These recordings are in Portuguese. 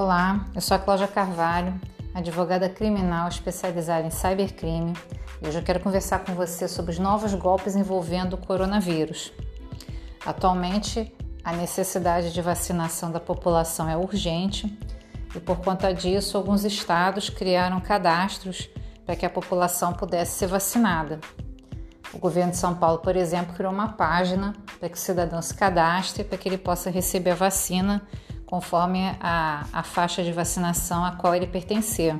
Olá, eu sou a Cláudia Carvalho, advogada criminal especializada em cybercrime e hoje eu quero conversar com você sobre os novos golpes envolvendo o coronavírus. Atualmente, a necessidade de vacinação da população é urgente e, por conta disso, alguns estados criaram cadastros para que a população pudesse ser vacinada. O governo de São Paulo, por exemplo, criou uma página para que o cidadão se cadastre para que ele possa receber a vacina conforme a, a faixa de vacinação a qual ele pertencer.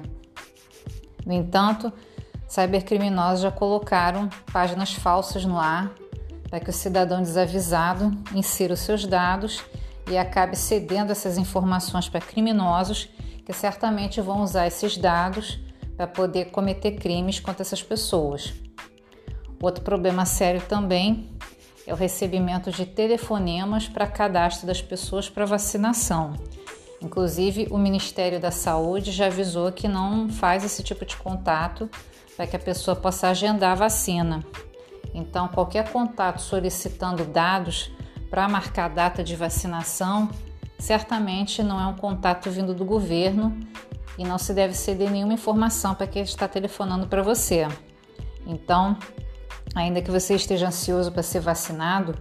No entanto, cybercriminosos já colocaram páginas falsas no ar para que o cidadão desavisado insira os seus dados e acabe cedendo essas informações para criminosos que certamente vão usar esses dados para poder cometer crimes contra essas pessoas. Outro problema sério também é o recebimento de telefonemas para cadastro das pessoas para vacinação. Inclusive, o Ministério da Saúde já avisou que não faz esse tipo de contato para que a pessoa possa agendar a vacina. Então, qualquer contato solicitando dados para marcar data de vacinação certamente não é um contato vindo do governo e não se deve ceder nenhuma informação para quem está telefonando para você. Então, ainda que você esteja ansioso para ser vacinado,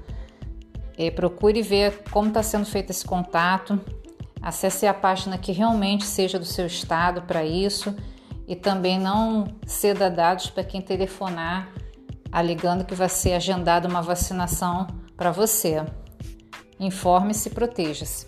é, procure ver como está sendo feito esse contato, acesse a página que realmente seja do seu estado para isso e também não ceda dados para quem telefonar alegando que vai ser agendada uma vacinação para você. Informe-se e proteja-se.